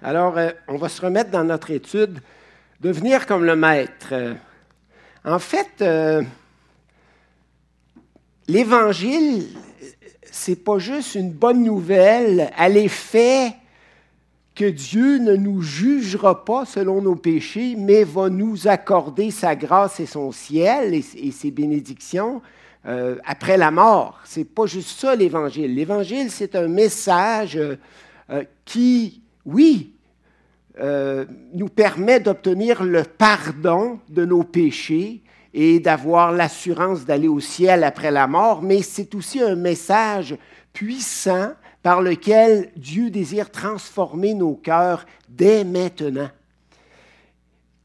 Alors, euh, on va se remettre dans notre étude, devenir comme le maître. Euh, en fait, euh, l'Évangile, c'est pas juste une bonne nouvelle à l'effet que Dieu ne nous jugera pas selon nos péchés, mais va nous accorder sa grâce et son ciel et, ses bénédictions après la mort. C'est pas juste ça l'Évangile. L'Évangile, c'est un message qui oui, euh, nous permet d'obtenir le pardon de nos péchés et d'avoir l'assurance d'aller au ciel après la mort, mais c'est aussi un message puissant par lequel Dieu désire transformer nos cœurs dès maintenant.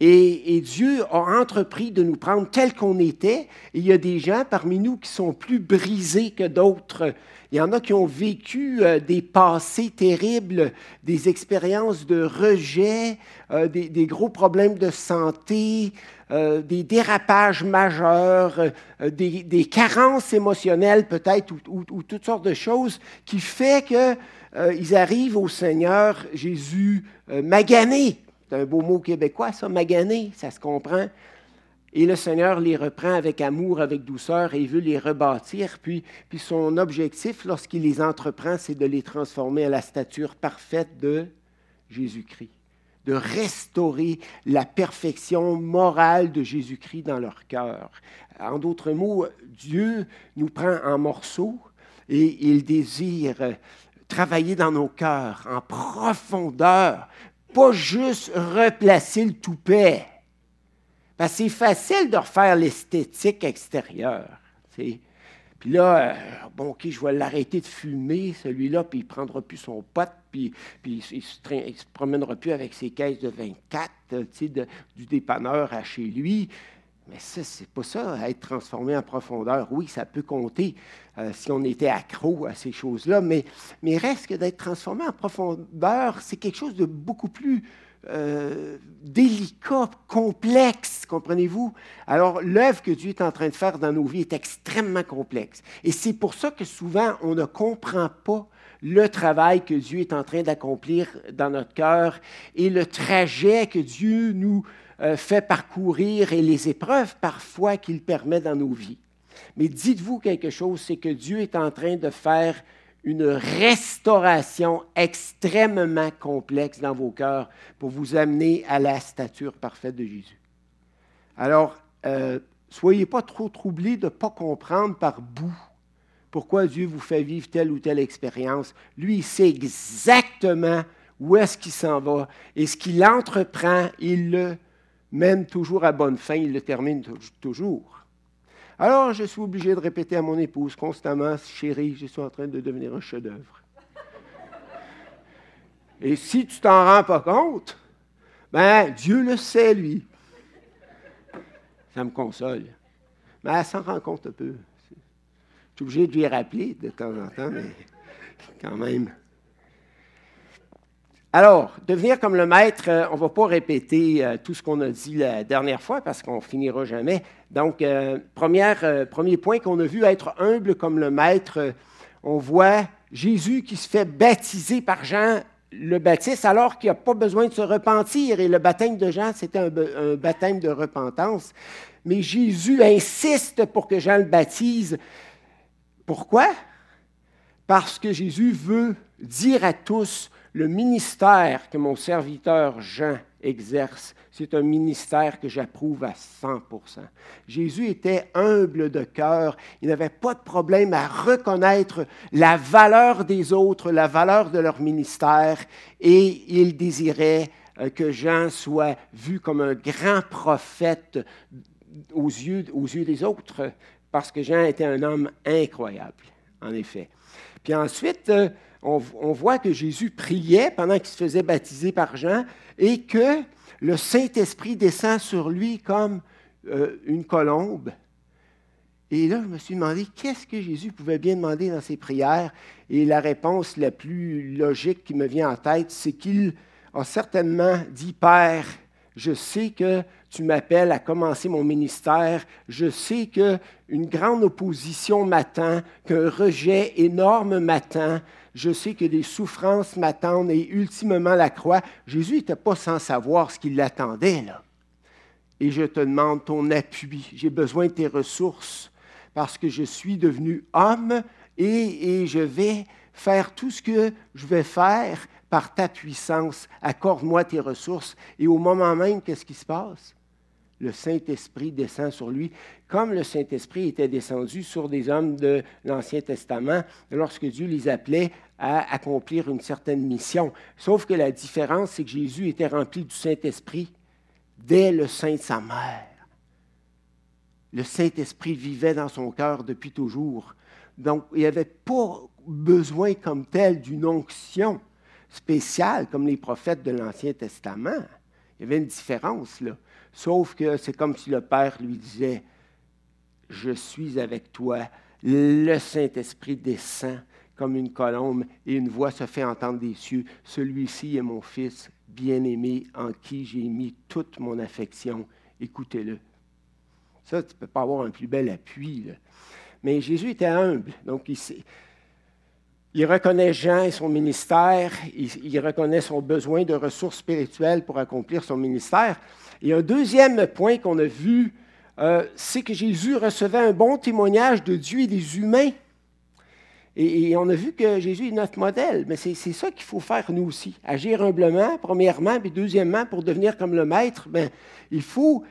Et, Dieu a entrepris de nous prendre tel qu'on était. il y a des gens parmi nous qui sont plus brisés que d'autres. Il y en a qui ont vécu euh, des passés terribles, des expériences de rejet, euh, des, gros problèmes de santé, euh, des dérapages majeurs, des, carences émotionnelles peut-être, ou, ou, toutes sortes de choses qui fait qu'ils arrivent au Seigneur Jésus magané c'est un beau mot québécois, ça, magané, ça se comprend. Et le Seigneur les reprend avec amour, avec douceur, et veut les rebâtir. Puis, puis son objectif, lorsqu'il les entreprend, c'est de les transformer à la stature parfaite de Jésus-Christ, de restaurer la perfection morale de Jésus-Christ dans leur cœur. En d'autres mots, Dieu nous prend en morceaux et il désire travailler dans nos cœurs en profondeur pas juste replacer le toupet. Que c'est facile de refaire l'esthétique extérieure. Puis là, euh, bon, OK, je vais l'arrêter de fumer, celui-là, puis il ne prendra plus son pote, puis, puis il ne se, promènera plus avec ses caisses de 24, euh, tu du dépanneur à chez lui. Mais ça, c'est pas ça, être transformé en profondeur. Oui, ça peut compter euh, si on était accro à ces choses-là, mais, mais reste que d'être transformé en profondeur, c'est quelque chose de beaucoup plus euh, délicat, complexe, comprenez-vous? Alors, l'œuvre que Dieu est en train de faire dans nos vies est extrêmement complexe. Et c'est pour ça que souvent, on ne comprend pas le travail que Dieu est en train d'accomplir dans notre cœur et le trajet que Dieu nous euh, fait parcourir et les épreuves parfois qu'il permet dans nos vies. Mais dites-vous quelque chose, c'est que Dieu est en train de faire une restauration extrêmement complexe dans vos cœurs pour vous amener à la stature parfaite de Jésus. Alors, euh, soyez pas trop troublés de ne pas comprendre par bout pourquoi Dieu vous fait vivre telle ou telle expérience. Lui, il sait exactement où est-ce qu'il s'en va et ce qu'il entreprend, il le mène toujours à bonne fin, il le termine toujours. Alors, je suis obligé de répéter à mon épouse constamment, chérie, je suis en train de devenir un chef-d'œuvre. Et si tu t'en rends pas compte, ben, Dieu le sait, lui. Ça me console. Mais elle s'en rend compte un peu. Je suis obligé de lui rappeler de temps en temps, mais quand même. Alors, devenir comme le maître, euh, on ne va pas répéter euh, tout ce qu'on a dit la dernière fois parce qu'on finira jamais. Donc, euh, premier point qu'on a vu, être humble comme le maître, on voit Jésus qui se fait baptiser par Jean le Baptiste alors qu'il n'a pas besoin de se repentir. Et le baptême de Jean, c'était un, un baptême de repentance. Mais Jésus insiste pour que Jean le baptise. Pourquoi? Parce que Jésus veut dire à tous, le ministère que mon serviteur Jean exerce, c'est un ministère que j'approuve à 100% Jésus était humble de cœur. Il n'avait pas de problème à reconnaître la valeur des autres, la valeur de leur ministère, et il désirait euh, que Jean soit vu comme un grand prophète aux yeux, aux yeux des autres, parce que Jean était un homme incroyable, en effet. Puis ensuite, on, voit que Jésus priait pendant qu'il se faisait baptiser par Jean et que le Saint-Esprit descend sur lui comme euh, une colombe. Et là, je me suis demandé qu'est-ce que Jésus pouvait bien demander dans ses prières? Et la réponse la plus logique qui me vient en tête, c'est qu'il a certainement dit Père, Je sais que tu m'appelles à commencer mon ministère. Je sais qu'une grande opposition m'attend, qu'un rejet énorme m'attend. Je sais que des souffrances m'attendent et ultimement la croix. Jésus n'était pas sans savoir ce qui l'attendait là. Et je te demande ton appui. J'ai besoin de tes ressources parce que je suis devenu homme et, et je vais faire tout ce que je vais faire par ta puissance. Accorde-moi tes ressources. Et au moment même, qu'est-ce qui se passe? Le Saint-Esprit descend sur lui, comme le Saint-Esprit était descendu sur des hommes de l'Ancien Testament lorsque Dieu les appelait à accomplir une certaine mission. Sauf que la différence, c'est que Jésus était rempli du Saint-Esprit dès le sein de sa mère. Le Saint-Esprit vivait dans son cœur depuis toujours. Donc, il n'y avait pas besoin comme tel d'une onction spéciale comme les prophètes de l'Ancien Testament. Il y avait une différence là. Sauf que c'est comme si le Père lui disait, je suis avec toi. Le Saint-Esprit descend comme une colombe et une voix se fait entendre des cieux. Celui-ci est mon Fils bien-aimé en qui j'ai mis toute mon affection. Écoutez-le. Ça, tu ne peux pas avoir un plus bel appui. Mais Jésus était humble. Donc, il, il reconnaît Jean et son ministère. Il, reconnaît son besoin de ressources spirituelles pour accomplir son ministère. Et un deuxième point qu'on a vu, euh, c'est que Jésus recevait un bon témoignage de Dieu et des humains. Et, on a vu que Jésus est notre modèle, mais c'est ça qu'il faut faire nous aussi. Agir humblement, premièrement, puis deuxièmement, pour devenir comme le Maître, ben, il faut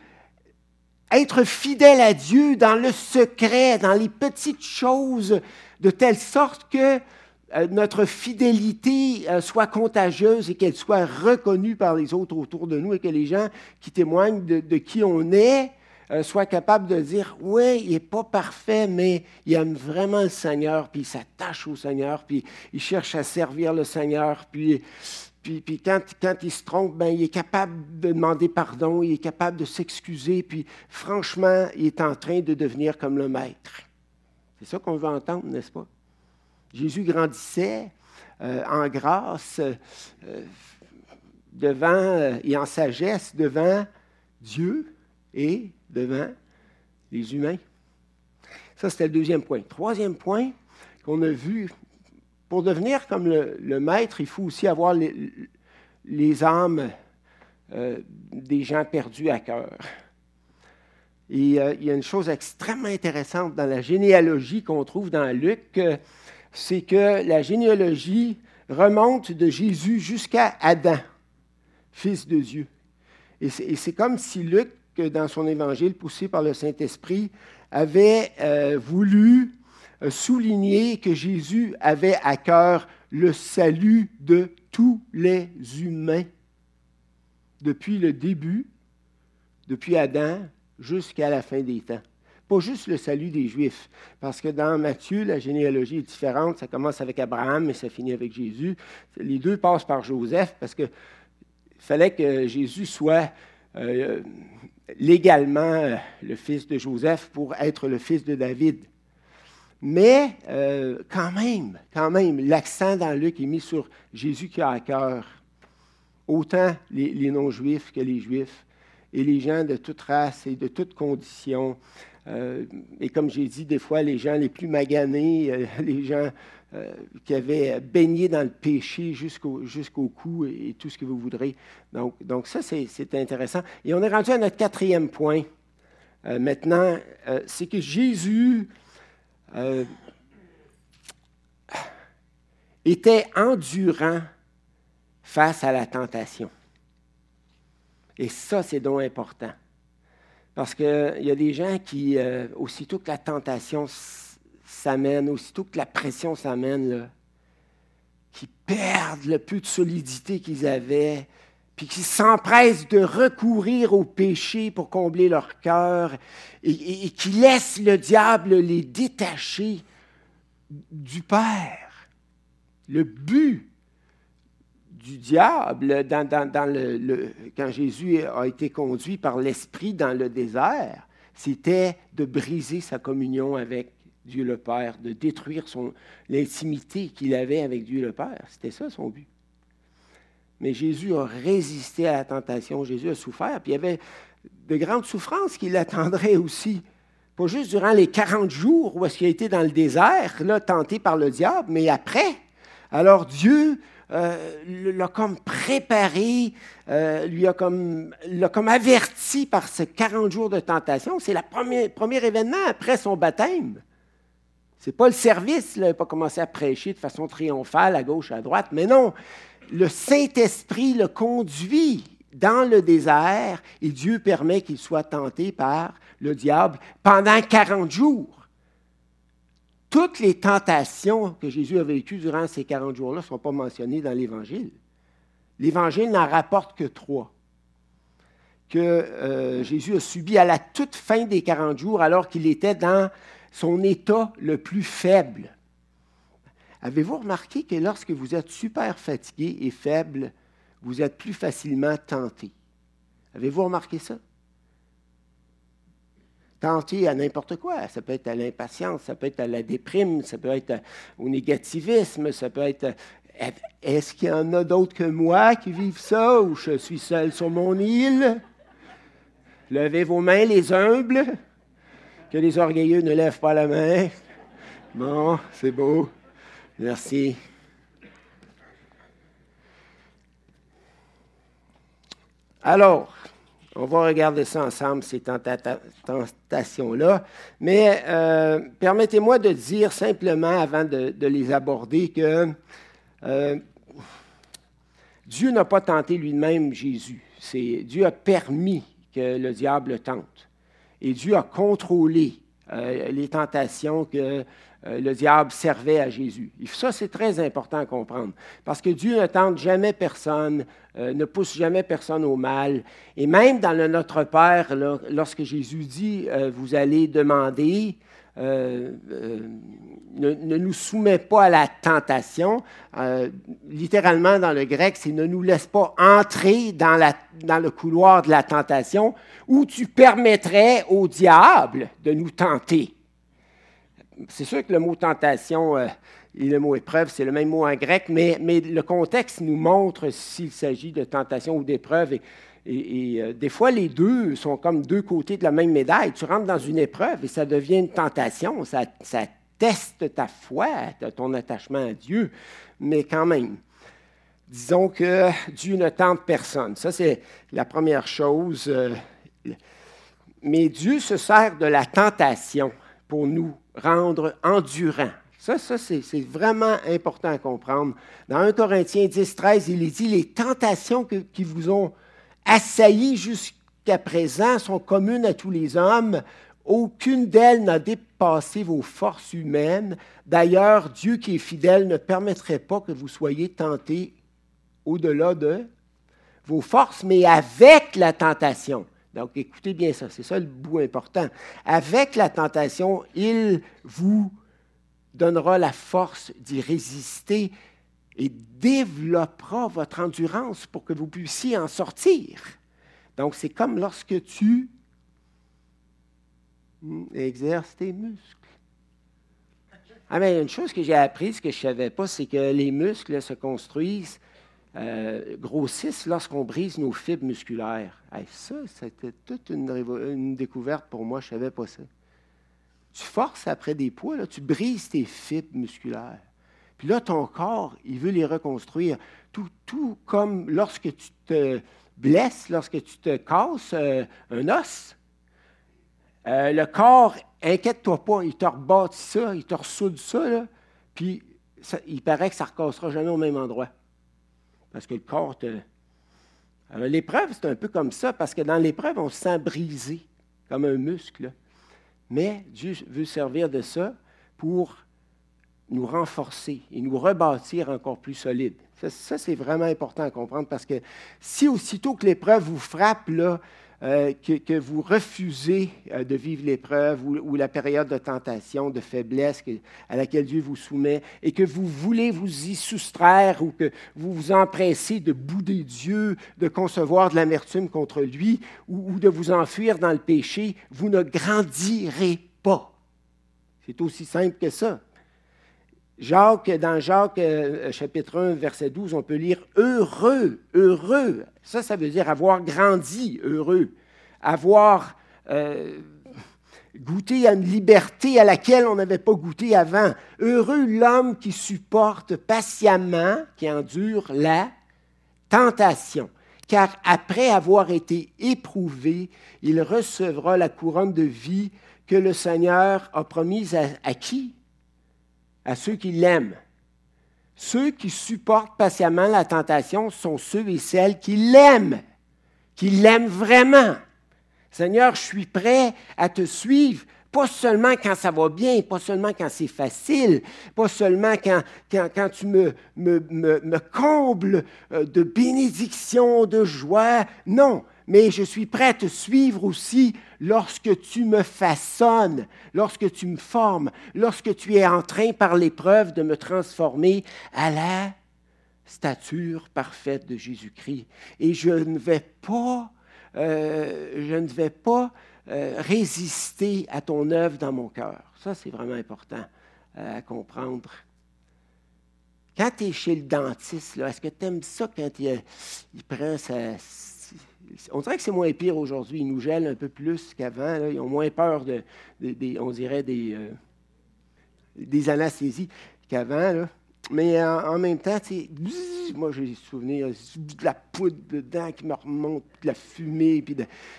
être fidèle à Dieu dans le secret, dans les petites choses, de telle sorte que notre fidélité euh, soit contagieuse et qu'elle soit reconnue par les autres autour de nous et que les gens qui témoignent de, qui on est euh, soient capables de dire, oui, il n'est pas parfait, mais il aime vraiment le Seigneur, puis il s'attache au Seigneur, puis il cherche à servir le Seigneur, puis, puis, puis quand, quand, il se trompe, ben, il est capable de demander pardon, il est capable de s'excuser, puis franchement, il est en train de devenir comme le Maître. C'est ça qu'on veut entendre, n'est-ce pas? Jésus grandissait euh, en grâce euh, devant euh, et en sagesse devant Dieu et devant les humains. Ça, c'était le deuxième point. Troisième point qu'on a vu, pour devenir comme le, maître, il faut aussi avoir les, les âmes des gens perdus à cœur. Et il y a une chose extrêmement intéressante dans la généalogie qu'on trouve dans Luc c'est que la généalogie remonte de Jésus jusqu'à Adam, fils de Dieu. Et c'est comme si Luc, dans son évangile poussé par le Saint-Esprit, avait euh, voulu euh, souligner que Jésus avait à cœur le salut de tous les humains, depuis le début, depuis Adam jusqu'à la fin des temps juste le salut des Juifs, parce que dans Matthieu, la généalogie est différente. Ça commence avec Abraham, mais ça finit avec Jésus. Les deux passent par Joseph, parce qu'il fallait que Jésus soit euh, légalement euh, le fils de Joseph pour être le fils de David. Mais euh, quand même, quand même, l'accent dans Luc est mis sur Jésus qui a à cœur autant les, les non-juifs que les juifs et les gens de toute race et de toute condition. Euh, et comme j'ai dit, des fois, les gens les plus maganés, euh, les gens euh, qui avaient baigné dans le péché jusqu'au cou et, tout ce que vous voudrez. Donc, donc ça, c'est intéressant. Et on est rendu à notre quatrième point. maintenant, c'est que Jésus était endurant face à la tentation. Et ça, c'est donc important. Parce qu'il y a des gens qui, euh, aussitôt que la tentation s'amène, aussitôt que la pression s'amène, qui perdent le peu de solidité qu'ils avaient, puis qui s'empressent de recourir au péché pour combler leur cœur, et, et qui laissent le diable les détacher du Père. Le but du diable quand Jésus a été conduit par l'Esprit dans le désert, c'était de briser sa communion avec Dieu le Père, de détruire l'intimité qu'il avait avec Dieu le Père. C'était ça son but. Mais Jésus a résisté à la tentation, Jésus a souffert, puis il y avait de grandes souffrances qui l'attendraient aussi. Pas juste durant les 40 jours où est-ce qu'il a été dans le désert, là, tenté par le diable, mais après. Alors Dieu euh, l'a comme préparé, euh, lui comme, l'a comme averti par ces 40 jours de tentation. C'est le premier, premier événement après son baptême. C'est pas le service, il n'a pas commencé à prêcher de façon triomphale à gauche, à droite, mais non, le Saint-Esprit le conduit dans le désert et Dieu permet qu'il soit tenté par le diable pendant 40 jours toutes les tentations que Jésus a vécues durant ces 40 jours-là ne sont pas mentionnées dans l'Évangile. L'Évangile n'en rapporte que trois que euh, Jésus a subi à la toute fin des 40 jours alors qu'il était dans son état le plus faible. Avez-vous remarqué que lorsque vous êtes super fatigué et faible, vous êtes plus facilement tenté? Avez-vous remarqué ça? Tenter à n'importe quoi. Ça peut être à l'impatience, ça peut être à la déprime, ça peut être au négativisme, ça peut être... Est-ce qu'il y en a d'autres que moi qui vivent ça ou je suis seul sur mon île? Levez vos mains, les humbles, que les orgueilleux ne lèvent pas la main. Bon, c'est beau. Merci. Alors, on va regarder ça ensemble, ces tentations-là. Mais euh, permettez-moi de dire simplement, avant de, les aborder, que euh, Dieu n'a pas tenté lui-même Jésus. Dieu a permis que le diable tente. Et Dieu a contrôlé euh, les tentations que euh, le diable servait à Jésus. Et ça, c'est très important à comprendre, parce que Dieu ne tente jamais personne, euh, ne pousse jamais personne au mal. Et même dans le Notre Père, lorsque Jésus dit, euh, vous allez demander, ne, nous soumet pas à la tentation. littéralement, dans le grec, c'est ne nous laisse pas entrer dans, dans le couloir de la tentation où tu permettrais au diable de nous tenter c'est sûr que le mot tentation euh, et le mot épreuve, c'est le même mot en grec, mais, le contexte nous montre s'il s'agit de tentation ou d'épreuve. Et, euh, des fois, les deux sont comme deux côtés de la même médaille. Tu rentres dans une épreuve et ça devient une tentation. Ça, teste ta foi, ton attachement à Dieu. Mais quand même, disons que Dieu ne tente personne. Ça, c'est la première chose. Euh, mais Dieu se sert de la tentation pour nous rendre endurant. Ça, ça c'est vraiment important à comprendre. Dans 1 Corinthiens 10, 13, il est dit Les tentations qui vous ont assailli jusqu'à présent sont communes à tous les hommes. Aucune d'elles n'a dépassé vos forces humaines. D'ailleurs, Dieu qui est fidèle ne permettrait pas que vous soyez tentés au-delà de vos forces, mais avec la tentation. Donc, écoutez bien ça, c'est ça le bout important. Avec la tentation, il vous donnera la force d'y résister et développera votre endurance pour que vous puissiez en sortir. Donc, c'est comme lorsque tu exerces tes muscles. Ah, mais une chose que j'ai apprise que je ne savais pas, c'est que les muscles se construisent euh, grossissent lorsqu'on brise nos fibres musculaires. ça, c'était toute une, découverte pour moi, je ne savais pas ça. Tu forces après des poids, tu brises tes fibres musculaires. Puis là, ton corps, il veut les reconstruire. Tout, tout comme lorsque tu te blesses, lorsque tu te casses euh, un os. Euh, le corps, inquiète-toi pas, il te rebâtit ça, il te ressoude ça, puis il paraît que ça ne recassera jamais au même endroit parce que le corps te... Alors, l'épreuve, c'est un peu comme ça, parce que dans l'épreuve, on se sent brisé, comme un muscle. Mais Dieu veut servir de ça pour nous renforcer et nous rebâtir encore plus solides. Ça, c'est vraiment important à comprendre parce que si aussitôt que l'épreuve vous frappe, là, euh, que, vous refusez euh, de vivre l'épreuve ou, la période de tentation, de faiblesse à laquelle Dieu vous soumet, et que vous voulez vous y soustraire ou que vous vous empressez de bouder Dieu, de concevoir de l'amertume contre lui ou, de vous enfuir dans le péché, vous ne grandirez pas. C'est aussi simple que ça. Jacques, dans Jacques euh, chapitre 1, verset 12, on peut lire heureux, heureux. Ça, ça veut dire avoir grandi, heureux. Avoir euh, goûté à une liberté à laquelle on n'avait pas goûté avant. Heureux l'homme qui supporte patiemment, qui endure la tentation. Car après avoir été éprouvé, il recevra la couronne de vie que le Seigneur a promise à qui? À ceux qui l'aiment. Ceux qui supportent patiemment la tentation sont ceux et celles qui l'aiment, qui l'aiment vraiment. Seigneur, je suis prêt à te suivre, pas seulement quand ça va bien, pas seulement quand c'est facile, pas seulement quand, quand, tu me, me, me combles euh, de bénédictions, de joie. Non, mais je suis prêt à te suivre aussi lorsque tu me façonnes, lorsque tu me formes, lorsque tu es en train par l'épreuve de me transformer à la stature parfaite de Jésus-Christ. Et je ne vais pas, euh, je ne vais pas euh, résister à ton œuvre dans mon cœur. Ça, c'est vraiment important euh, à comprendre. Quand tu es chez le dentiste, est-ce que tu aimes ça quand il, il prend sa on dirait que c'est moins pire aujourd'hui. Ils nous gèlent un peu plus qu'avant. Ils ont moins peur de, des, euh, des anesthésies qu'avant. Mais en, même temps, moi j'ai des souvenirs de la poudre dedans qui me remonte, de la fumée, puis,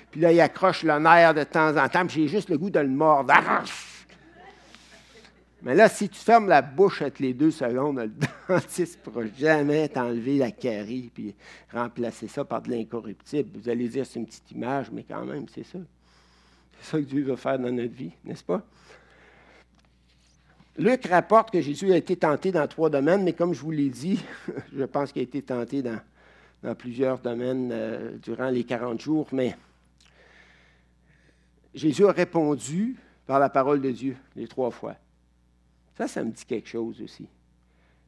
puis là, il accroche le nerf de temps en temps, j'ai juste le goût de le mordre. Mais là, si tu fermes la bouche avec les deux secondes, le dentiste ne pourra jamais t'enlever la carie puis remplacer ça par de l'incorruptible. Vous allez dire c'est une petite image, mais quand même, c'est ça. C'est ça que Dieu veut faire dans notre vie, n'est-ce pas? Luc rapporte que Jésus a été tenté dans trois domaines, mais comme je vous l'ai dit, je pense qu'il a été tenté dans, plusieurs domaines euh, durant les 40 jours, mais Jésus a répondu par la parole de Dieu les trois fois. Ça, ça me dit quelque chose aussi.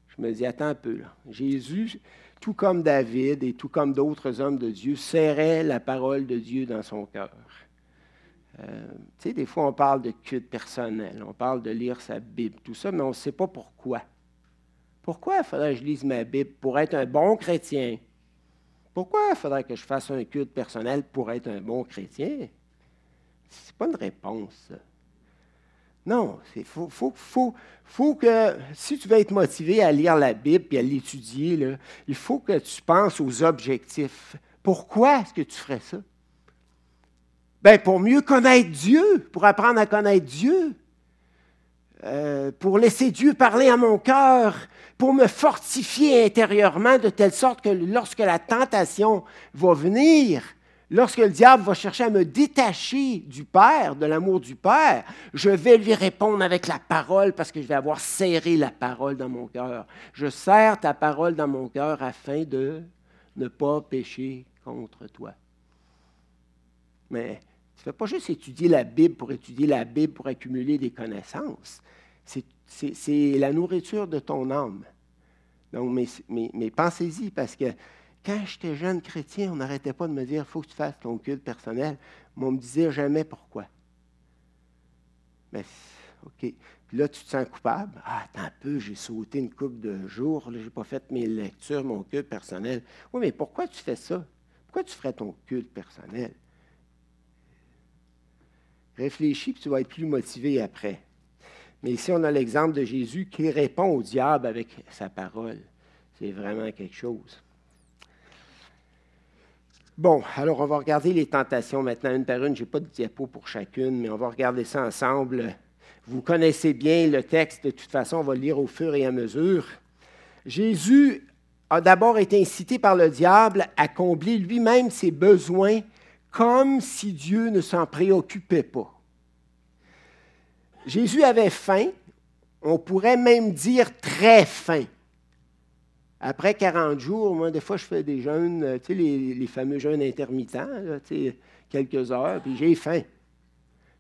Je me dis, attends un peu, là. Jésus, tout comme David et tout comme d'autres hommes de Dieu, serrait la parole de Dieu dans son cœur. Euh, tu sais, des fois, on parle de culte personnel, on parle de lire sa Bible, tout ça, mais on ne sait pas pourquoi. Pourquoi faudrait que je lise ma Bible pour être un bon chrétien? Pourquoi faudrait que je fasse un culte personnel pour être un bon chrétien? Ce n'est pas une réponse. Non, il faut, que, si tu veux être motivé à lire la Bible et à l'étudier, il faut que tu penses aux objectifs. Pourquoi est-ce que tu ferais ça? Bien, pour mieux connaître Dieu, pour apprendre à connaître Dieu, euh, pour laisser Dieu parler à mon cœur, pour me fortifier intérieurement de telle sorte que lorsque la tentation va venir, Lorsque le diable va chercher à me détacher du Père, de l'amour du Père, je vais lui répondre avec la parole parce que je vais avoir serré la parole dans mon cœur. Je serre ta parole dans mon cœur afin de ne pas pécher contre toi. Mais tu ne fais pas juste étudier la Bible pour étudier la Bible pour accumuler des connaissances. C'est la nourriture de ton âme. Donc, mais, mais pensez-y parce que quand j'étais jeune chrétien, on n'arrêtait pas de me dire, il faut que tu fasses ton culte personnel. Mais on ne me disait jamais pourquoi. Mais, OK. Puis là, tu te sens coupable. Ah, attends un peu, j'ai sauté une couple de jours, je n'ai pas fait mes lectures, mon culte personnel. Oui, mais pourquoi tu fais ça? Pourquoi tu ferais ton culte personnel? Réfléchis, puis tu vas être plus motivé après. Mais ici, on a l'exemple de Jésus qui répond au diable avec sa parole. C'est vraiment quelque chose. Bon, alors on va regarder les tentations maintenant une par une. Je n'ai pas de diapo pour chacune, mais on va regarder ça ensemble. Vous connaissez bien le texte, de toute façon, on va le lire au fur et à mesure. Jésus a d'abord été incité par le diable à combler lui-même ses besoins comme si Dieu ne s'en préoccupait pas. Jésus avait faim, on pourrait même dire très faim. Après 40 jours, moi, des fois, je fais des jeûnes, euh, tu sais, les, fameux jeûnes intermittents, quelques heures, puis j'ai faim.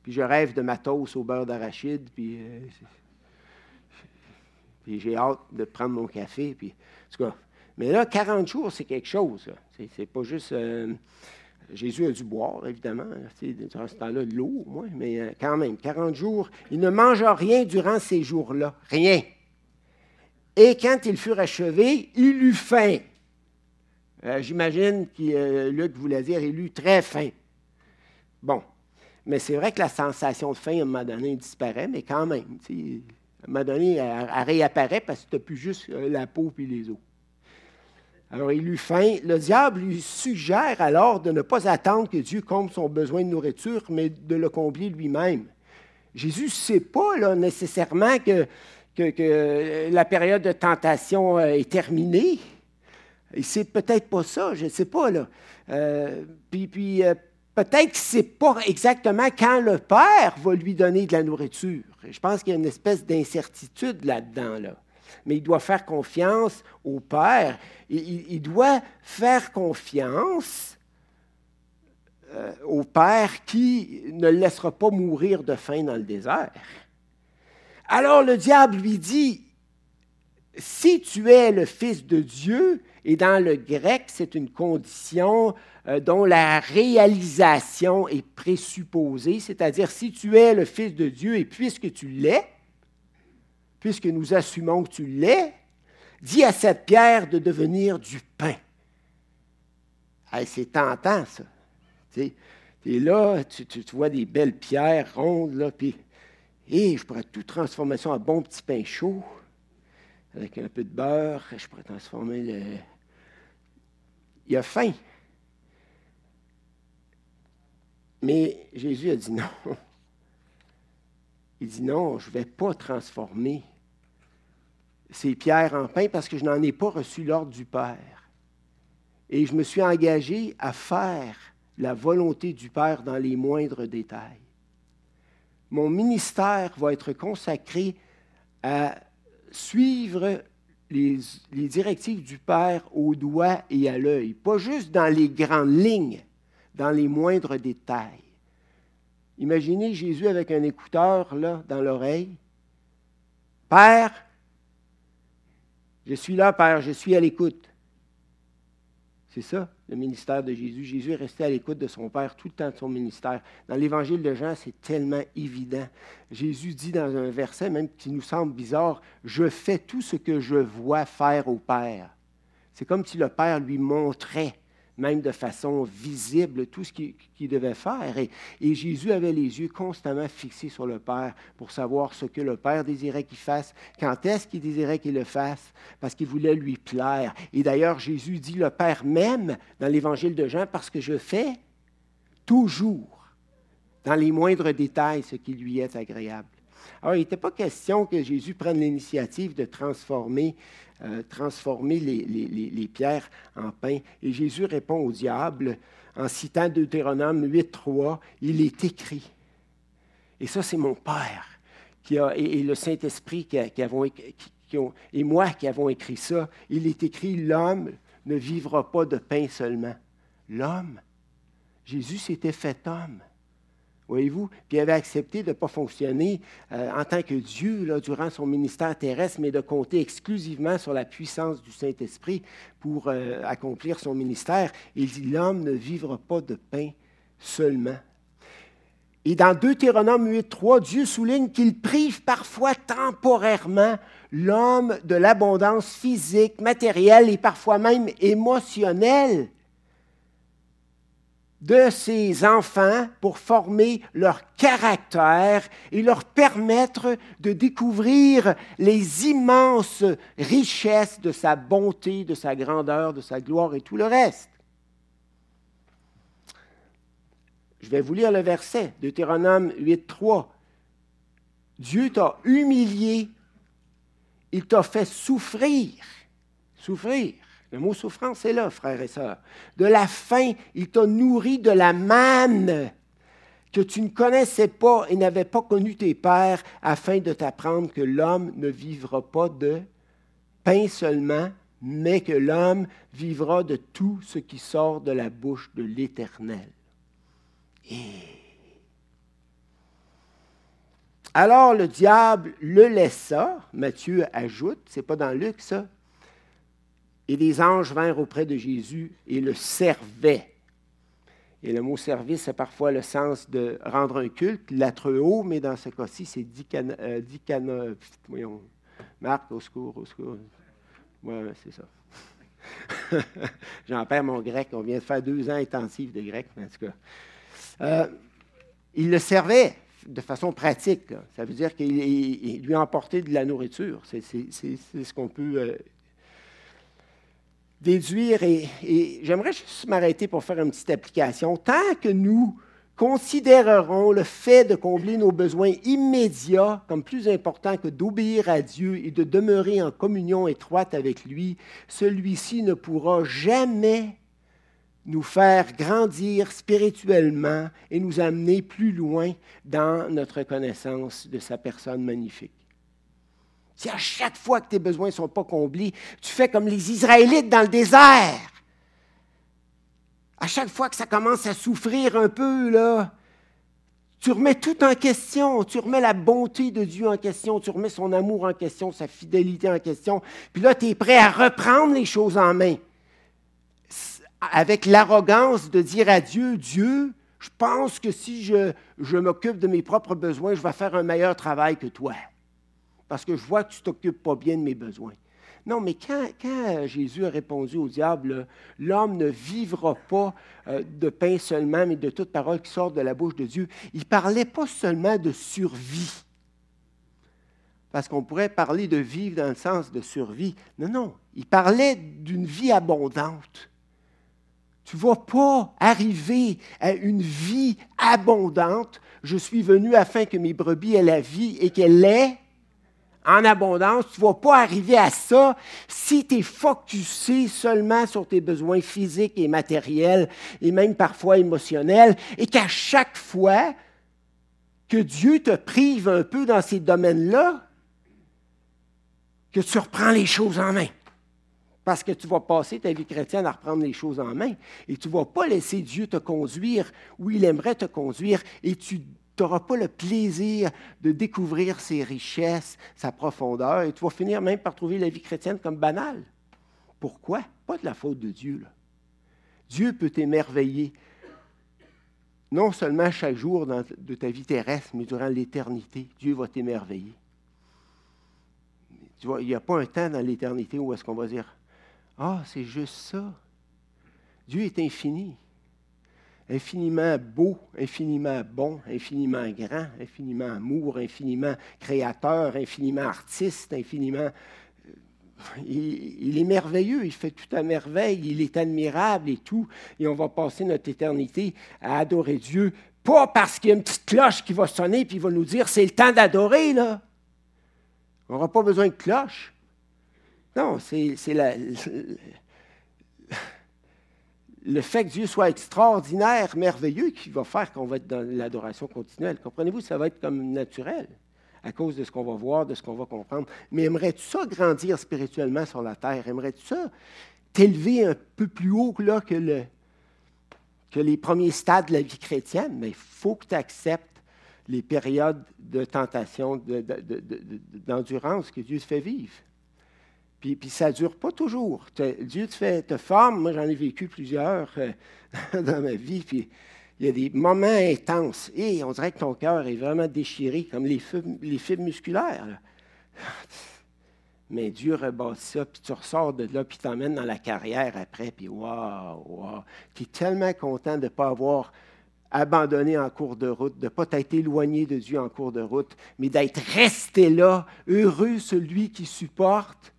Puis je rêve de ma toast au beurre d'arachide, puis, euh, puis j'ai hâte de prendre mon café. Puis, en tout cas, mais là, 40 jours, c'est quelque chose. C'est pas juste. Euh, Jésus a dû boire, évidemment, durant ce temps-là, l'eau, moi, mais quand même, 40 jours. Il ne mange rien durant ces jours-là. Rien. Et quand ils furent achevés, il eut faim. Euh, j'imagine que euh, Luc voulait dire il eut très faim. Bon, mais c'est vrai que la sensation de faim, à un moment donné, disparaît, mais quand même, à un moment donné, elle, réapparaît parce que tu plus juste euh, la peau et les os. Alors, il eut faim. Le diable lui suggère alors de ne pas attendre que Dieu comble son besoin de nourriture, mais de le combler lui-même. Jésus ne sait pas là, nécessairement que, que, la période de tentation euh, est terminée. Ne sait peut-être pas ça, je ne sais pas. Là. Euh, puis, peut-être qu'il ne sait pas exactement quand le Père va lui donner de la nourriture. Je pense qu'il y a une espèce d'incertitude là-dedans. Là. Mais il doit faire confiance au Père. Il, doit faire confiance euh, au Père qui ne le laissera pas mourir de faim dans le désert. Alors le diable lui dit, si tu es le Fils de Dieu, et dans le grec, c'est une condition euh, dont la réalisation est présupposée, c'est-à-dire si tu es le Fils de Dieu et puisque tu l'es, puisque nous assumons que tu l'es, dis à cette pierre de devenir du pain. c'est tentant, ça. Et là, tu, vois des belles pierres rondes, là, puis et je pourrais tout transformer ça en bon petit pain chaud, avec un peu de beurre. Je pourrais transformer le. Il a faim. Mais Jésus a dit non. Il dit non, je ne vais pas transformer ces pierres en pain parce que je n'en ai pas reçu l'ordre du Père. Et je me suis engagé à faire la volonté du Père dans les moindres détails. Mon ministère va être consacré à suivre les, directives du Père au doigt et à l'œil, pas juste dans les grandes lignes, dans les moindres détails. Imaginez Jésus avec un écouteur dans l'oreille. Père, je suis là, Père, je suis à l'écoute. C'est ça, le ministère de Jésus. Jésus est resté à l'écoute de son Père tout le temps de son ministère. Dans l'évangile de Jean, c'est tellement évident. Jésus dit dans un verset, même qui nous semble bizarre, Je fais tout ce que je vois faire au Père. C'est comme si le Père lui montrait même de façon visible, tout ce qu'il devait faire. Et, Jésus avait les yeux constamment fixés sur le Père pour savoir ce que le Père désirait qu'il fasse, quand est-ce qu'il désirait qu'il le fasse, parce qu'il voulait lui plaire. Et d'ailleurs, Jésus dit, le Père m'aime dans l'Évangile de Jean parce que je fais toujours, dans les moindres détails, ce qui lui est agréable. Alors, il n'était pas question que Jésus prenne l'initiative de transformer euh, les, pierres en pain. Et Jésus répond au diable en citant Deutéronome 8.3, il est écrit. Et ça, c'est mon Père qui a, et, le Saint-Esprit et moi qui avons écrit ça. Il est écrit, l'homme ne vivra pas de pain seulement. L'homme, Jésus s'était fait homme. Voyez-vous? Puis il avait accepté de ne pas fonctionner euh, en tant que Dieu là, durant son ministère terrestre, mais de compter exclusivement sur la puissance du Saint-Esprit pour euh, accomplir son ministère. Il dit L'homme ne vivra pas de pain seulement. Et dans Deutéronome 8.3, Dieu souligne qu'il prive parfois temporairement l'homme de l'abondance physique, matérielle et parfois même émotionnelle de ces enfants pour former leur caractère et leur permettre de découvrir les immenses richesses de sa bonté, de sa grandeur, de sa gloire et tout le reste. Je vais vous lire le verset, Deutéronome 8.3. Dieu t'a humilié, il t'a fait souffrir, souffrir le mot souffrance est là, frères et sœurs. De la faim, il t'a nourri de la manne que tu ne connaissais pas et n'avais pas connu tes pères, afin de t'apprendre que l'homme ne vivra pas de pain seulement, mais que l'homme vivra de tout ce qui sort de la bouche de l'Éternel. Alors le diable le laissa, Matthieu ajoute, c'est pas dans Luc ça, et les anges vinrent auprès de Jésus et le servaient. Et le mot service a parfois le sens de rendre un culte, l'être haut, mais dans ce cas-ci, c'est dicana, euh, Marc, au secours, au secours. Oui, c'est ça. J'en perds mon grec. On vient de faire deux ans intensifs de grec, en tout cas. Euh, il le servait de façon pratique. Ça veut dire qu'il lui emportait de la nourriture. C'est ce qu'on peut euh, déduire. Et, j'aimerais juste m'arrêter pour faire une petite application. Tant que nous considérerons le fait de combler nos besoins immédiats comme plus important que d'obéir à Dieu et de demeurer en communion étroite avec lui, celui-ci ne pourra jamais nous faire grandir spirituellement et nous amener plus loin dans notre connaissance de sa personne magnifique. Si à chaque fois que tes besoins ne sont pas comblés, tu fais comme les Israélites dans le désert, à chaque fois que ça commence à souffrir un peu, là, tu remets tout en question, tu remets la bonté de Dieu en question, tu remets son amour en question, sa fidélité en question, puis là, tu es prêt à reprendre les choses en main. Avec l'arrogance de dire à Dieu, Dieu, je pense que si je, je m'occupe de mes propres besoins, je vais faire un meilleur travail que toi. Parce que je vois que tu ne t'occupes pas bien de mes besoins. Non, mais quand, Jésus a répondu au diable, l'homme ne vivra pas euh, de pain seulement, mais de toute parole qui sort de la bouche de Dieu, il ne parlait pas seulement de survie. Parce qu'on pourrait parler de vivre dans le sens de survie. Non, non, il parlait d'une vie abondante. Tu ne vas pas arriver à une vie abondante. Je suis venu afin que mes brebis aient la vie et qu'elle l'ait en abondance. Tu ne vas pas arriver à ça si tu es focusé seulement sur tes besoins physiques et matériels et même parfois émotionnels et qu'à chaque fois que Dieu te prive un peu dans ces domaines-là, que tu reprends les choses en main. Parce que tu vas passer ta vie chrétienne à reprendre les choses en main et tu ne vas pas laisser Dieu te conduire où il aimerait te conduire et tu n'auras pas le plaisir de découvrir ses richesses, sa profondeur et tu vas finir même par trouver la vie chrétienne comme banale. Pourquoi? Pas de la faute de Dieu. Dieu peut t'émerveiller non seulement chaque jour de ta vie terrestre, mais durant l'éternité. Dieu va t'émerveiller. Tu vois, il n'y a pas un temps dans l'éternité où est-ce qu'on va dire ah, c'est juste ça. Dieu est infini, infiniment beau, infiniment bon, infiniment grand, infiniment amour, infiniment créateur, infiniment artiste, infiniment... Euh, il, est merveilleux, il fait tout à merveille, il est admirable et tout. Et on va passer notre éternité à adorer Dieu, pas parce qu'il y a une petite cloche qui va sonner puis il va nous dire c'est le temps d'adorer, là. On n'aura pas besoin de cloche. Non, c'est le fait que Dieu soit extraordinaire, merveilleux, qui va faire qu'on va être dans l'adoration continuelle. Comprenez-vous, ça va être comme naturel à cause de ce qu'on va voir, de ce qu'on va comprendre. Mais aimerais-tu ça grandir spirituellement sur la terre? Aimerais-tu ça t'élever un peu plus haut que les premiers stades de la vie chrétienne? Mais il faut que tu acceptes les périodes de tentation, d'endurance que Dieu te fait vivre. Puis, ça ne dure pas toujours. Dieu te, forme. Moi, j'en ai vécu plusieurs euh, dans ma vie. Puis il y a des moments intenses. Et on dirait que ton cœur est vraiment déchiré, comme les fibres, musculaires. Mais Dieu rebâtit ça, puis tu ressors de là, puis t'emmènes dans la carrière après, puis waouh, waouh. Tu es tellement content de ne pas avoir abandonné en cours de route, de ne pas t'être éloigné de Dieu en cours de route, mais d'être resté là, heureux celui qui supporte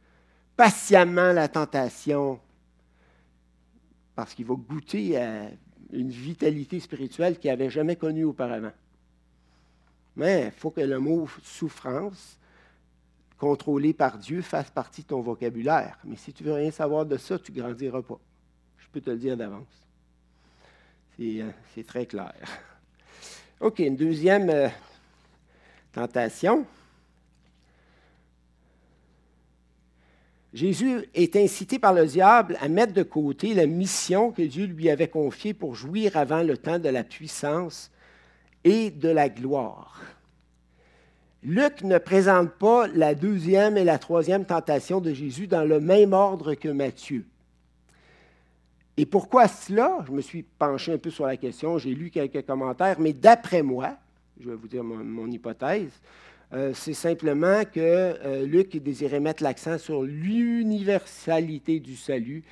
patiemment la tentation parce qu'il va goûter à une vitalité spirituelle qu'il n'avait jamais connue auparavant. Mais il faut que le mot souffrance, contrôlé par Dieu, fasse partie de ton vocabulaire. Mais si tu veux rien savoir de ça, tu ne grandiras pas. Je peux te le dire d'avance. C'est, euh, très clair. OK, une deuxième euh, tentation. Jésus est incité par le diable à mettre de côté la mission que Dieu lui avait confiée pour jouir avant le temps de la puissance et de la gloire. Luc ne présente pas la deuxième et la troisième tentation de Jésus dans le même ordre que Matthieu. Et pourquoi cela? Je me suis penché un peu sur la question, j'ai lu quelques commentaires, mais d'après moi, je vais vous dire mon, hypothèse, euh, c'est simplement que euh, Luc désirait mettre l'accent sur l'universalité du salut.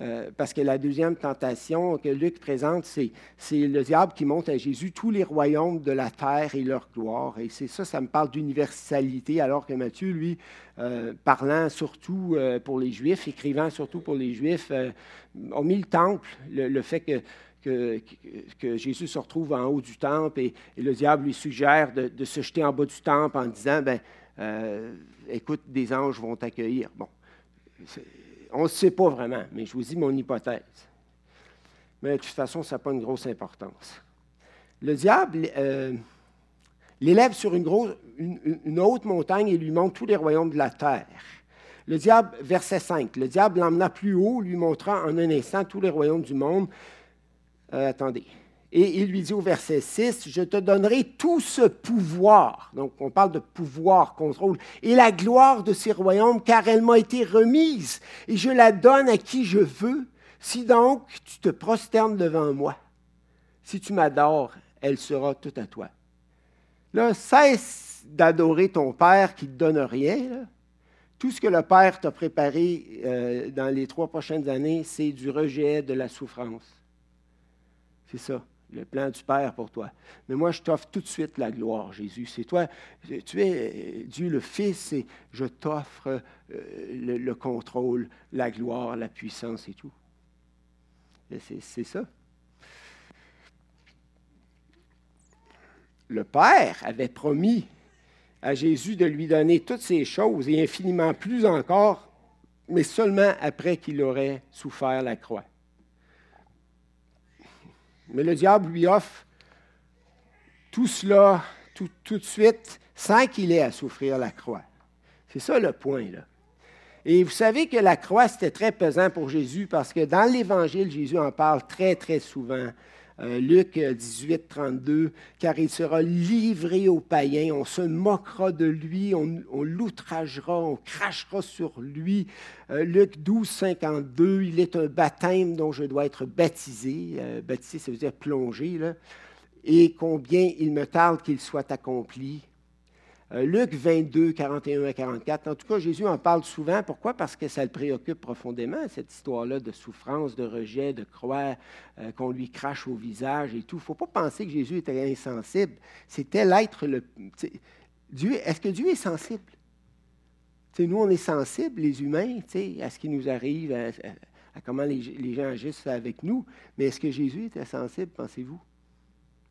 Euh, parce que la deuxième tentation que Luc présente, c'est, le diable qui montre à Jésus tous les royaumes de la terre et leur gloire. Et c'est ça, ça me parle d'universalité, alors que Matthieu, lui, parlant surtout pour les Juifs, écrivant surtout pour les Juifs, a mis le temple, le fait que que, Jésus se retrouve en haut du temple et, le diable lui suggère de, se jeter en bas du temple en disant, ben, euh, écoute, des anges vont t'accueillir. Bon, on ne sait pas vraiment, mais je vous dis mon hypothèse. Mais de toute façon, ça n'a pas une grosse importance. Le diable euh, l'élève sur une, grosse, une, haute montagne et lui montre tous les royaumes de la terre. Le diable, verset 5, le diable l'emmena plus haut, lui montrant en un instant tous les royaumes du monde. Euh, attendez. Et il lui dit au verset 6, je te donnerai tout ce pouvoir. Donc, on parle de pouvoir, contrôle, et la gloire de ces royaumes, car elle m'a été remise, et je la donne à qui je veux. Si donc tu te prosternes devant moi, si tu m'adores, elle sera toute à toi. Là, cesse d'adorer ton Père qui ne te donne rien. Tout ce que le Père t'a préparé euh, dans les trois prochaines années, c'est du rejet, de la souffrance. C'est ça, le plan du Père pour toi. Mais moi, je t'offre tout de suite la gloire, Jésus. C'est toi, tu es Dieu le Fils et je t'offre euh, le, contrôle, la gloire, la puissance et tout. C'est ça. Le Père avait promis à Jésus de lui donner toutes ces choses et infiniment plus encore, mais seulement après qu'il aurait souffert la croix. Mais le diable lui offre tout cela tout, de suite sans qu'il ait à souffrir la croix. C'est ça le point, là. Et vous savez que la croix, c'était très pesant pour Jésus parce que dans l'Évangile, Jésus en parle très, très souvent. Euh, Luc 18, 32, car il sera livré aux païens, on se moquera de lui, on, l'outragera, on crachera sur lui. Euh, Luc 12, 52, il est un baptême dont je dois être baptisé. Euh, baptisé, ça veut dire plongé. Et combien il me tarde qu'il soit accompli? Euh, Luc 22, 41 à 44. En tout cas, Jésus en parle souvent. Pourquoi? Parce que ça le préoccupe profondément, cette histoire-là de souffrance, de rejet, de croix, euh, qu'on lui crache au visage et tout. Il ne faut pas penser que Jésus était insensible. C'était l'être le. Dieu, est-ce que Dieu est sensible? nous, on est sensibles, les humains, à ce qui nous arrive, à, comment les, gens agissent avec nous. Mais est-ce que Jésus était sensible, pensez-vous?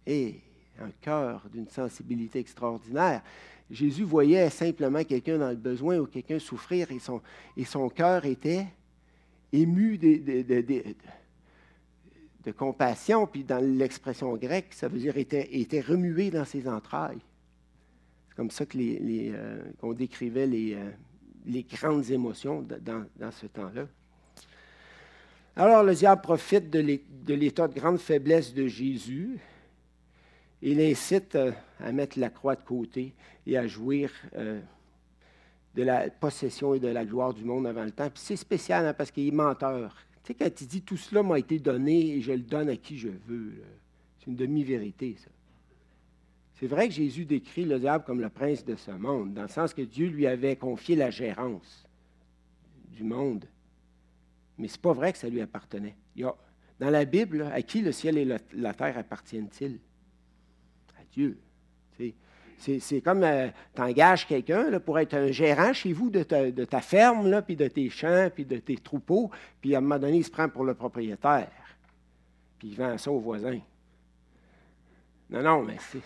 Et un cœur d'une sensibilité extraordinaire. Jésus voyait simplement quelqu'un dans le besoin ou quelqu'un souffrir et son, et cœur était ému de, compassion, puis dans l'expression grecque, ça veut dire était, était remué dans ses entrailles. C'est comme ça euh, qu'on décrivait les, euh, grandes émotions dans, dans ce temps-là. Alors le diable profite de l'état de grande faiblesse de Jésus il incite euh, à mettre la croix de côté et à jouir euh, de la possession et de la gloire du monde avant le temps. C'est spécial hein, parce qu'il est menteur. Tu sais, quand il dit tout cela m'a été donné et je le donne à qui je veux, c'est une demi-vérité, ça. C'est vrai que Jésus décrit le diable comme le prince de ce monde, dans le sens que Dieu lui avait confié la gérance du monde. Mais ce n'est pas vrai que ça lui appartenait. dans la Bible, à qui le ciel et la terre appartiennent-ils? Dieu. C'est comme euh, tu engages quelqu'un pour être un gérant chez vous de ta, ferme, puis de tes champs, puis de tes troupeaux, puis à un moment donné, il se prend pour le propriétaire, puis il vend ça au voisin. Non, non, mais c'est.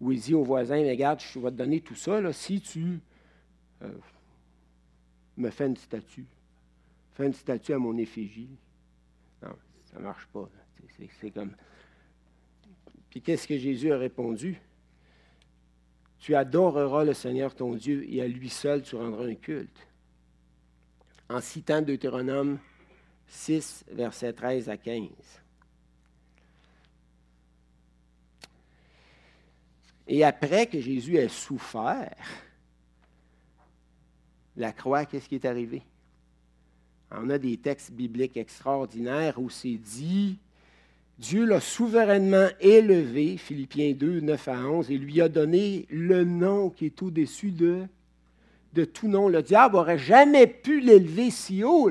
Ou il dit au voisin, regarde, je vais te donner tout ça là, si tu euh, me fais une statue. Fais une statue à mon effigie. Non, ça ne marche pas. C'est comme. Puis qu'est-ce que Jésus a répondu? Tu adoreras le Seigneur ton Dieu et à lui seul tu rendras un culte. En citant Deutéronome 6, versets 13 à 15. Et après que Jésus ait souffert, la croix, qu'est-ce qui est arrivé? On a des textes bibliques extraordinaires où c'est dit Dieu l'a souverainement élevé, Philippiens 2, 9 à 11, et lui a donné le nom qui est au-dessus de, de tout nom. Le diable n'aurait jamais pu l'élever si haut,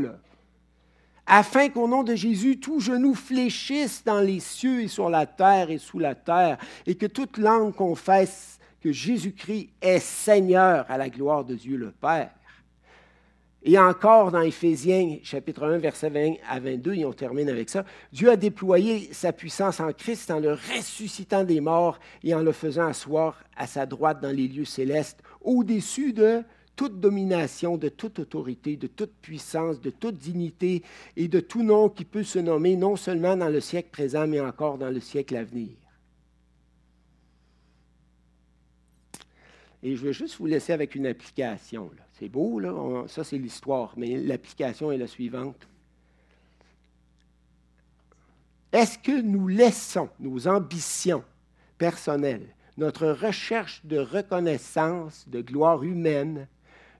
afin qu'au nom de Jésus, tout genou fléchisse dans les cieux et sur la terre et sous la terre, et que toute langue confesse que Jésus-Christ est Seigneur à la gloire de Dieu le Père. Et encore dans Éphésiens chapitre 1, verset 20 à 22, et on termine avec ça, Dieu a déployé sa puissance en Christ en le ressuscitant des morts et en le faisant asseoir à sa droite dans les lieux célestes, au-dessus de toute domination, de toute autorité, de toute puissance, de toute dignité et de tout nom qui peut se nommer non seulement dans le siècle présent, mais encore dans le siècle à venir. Et je veux juste vous laisser avec une application. C'est beau, là. ça, c'est l'histoire, mais l'application est la suivante. Est-ce que nous laissons nos ambitions personnelles, notre recherche de reconnaissance, de gloire humaine,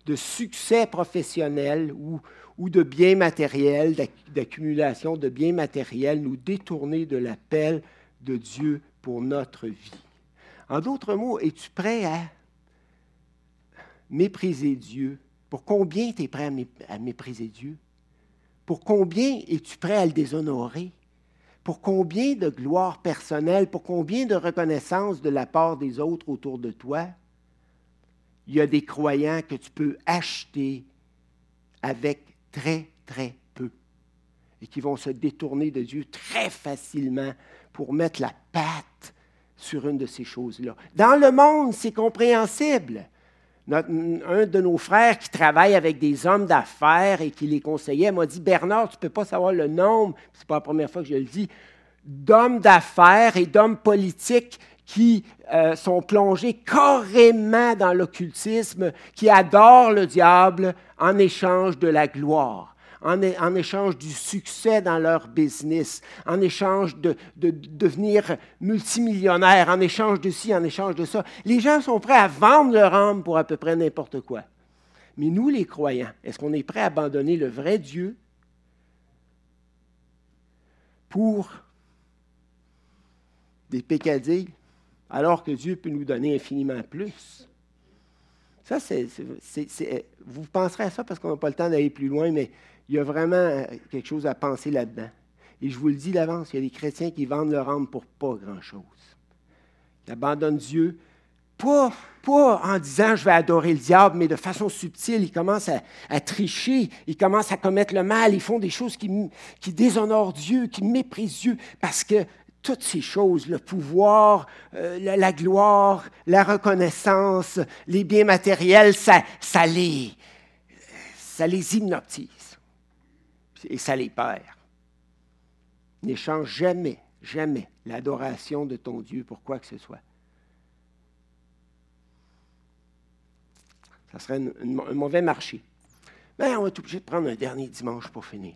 de succès professionnel ou, ou de biens matériels, d'accumulation de biens matériels, nous détourner de l'appel de Dieu pour notre vie? En d'autres mots, es-tu prêt à mépriser Dieu, pour combien tu es prêt à mépriser Dieu? Pour combien es-tu prêt à le déshonorer? Pour combien de gloire personnelle, pour combien de reconnaissance de la part des autres autour de toi? Il y a des croyants que tu peux acheter avec très, très peu et qui vont se détourner de Dieu très facilement pour mettre la patte sur une de ces choses-là. Dans le monde, c'est compréhensible un de nos frères qui travaille avec des hommes d'affaires et qui les conseillait m'a dit Bernard, tu ne peux pas savoir le nombre, ce n'est pas la première fois que je le dis, d'hommes d'affaires et d'hommes politiques qui euh, sont plongés carrément dans l'occultisme, qui adorent le diable en échange de la gloire en, échange du succès dans leur business, en échange de, devenir multimillionnaire, en échange de ci, en échange de ça. Les gens sont prêts à vendre leur âme pour à peu près n'importe quoi. Mais nous, les croyants, est-ce qu'on est prêt à abandonner le vrai Dieu pour des pécadilles, alors que Dieu peut nous donner infiniment plus? Ça, c'est, vous penserez à ça parce qu'on n'a pas le temps d'aller plus loin, mais il y a vraiment euh, quelque chose à penser là-dedans. Et je vous le dis d'avance, il y a des chrétiens qui vendent leur âme pour pas grand-chose. Ils abandonnent Dieu, pas, pas en disant je vais adorer le diable, mais de façon subtile. Ils commencent à, tricher, ils commencent à commettre le mal, ils font des choses qui, déshonorent Dieu, qui méprisent Dieu, parce que toutes ces choses, le pouvoir, euh, la, gloire, la reconnaissance, les biens matériels, ça, ça, les, ça les hypnotise et ça les perd. N'échange jamais, jamais l'adoration de ton Dieu pour quoi que ce soit. Ça serait un mauvais marché. Mais on va être obligé de prendre un dernier dimanche pour finir.